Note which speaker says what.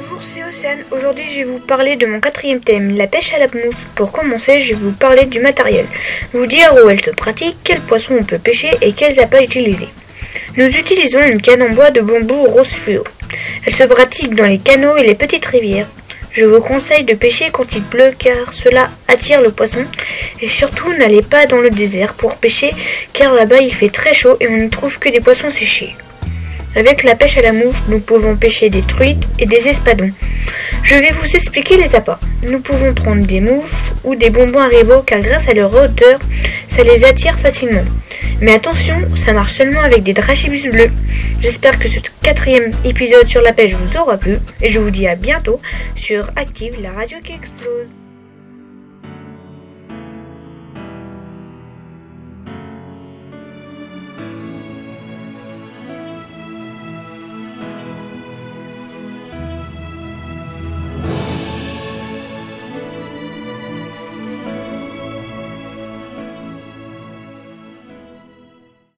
Speaker 1: Bonjour, c'est Océane. Aujourd'hui, je vais vous parler de mon quatrième thème, la pêche à la mouche. Pour commencer, je vais vous parler du matériel, vous dire où elle se pratique, quels poissons on peut pêcher et quels appâts utiliser. Nous utilisons une canne en bois de bambou rose fluo. Elle se pratique dans les canaux et les petites rivières. Je vous conseille de pêcher quand il pleut car cela attire le poisson. Et surtout, n'allez pas dans le désert pour pêcher car là-bas il fait très chaud et on ne trouve que des poissons séchés. Avec la pêche à la mouche, nous pouvons pêcher des truites et des espadons. Je vais vous expliquer les appâts. Nous pouvons prendre des mouches ou des bonbons à ribot car grâce à leur hauteur, ça les attire facilement. Mais attention, ça marche seulement avec des drachibus bleus. J'espère que ce quatrième épisode sur la pêche vous aura plu et je vous dis à bientôt sur Active, la radio qui explose.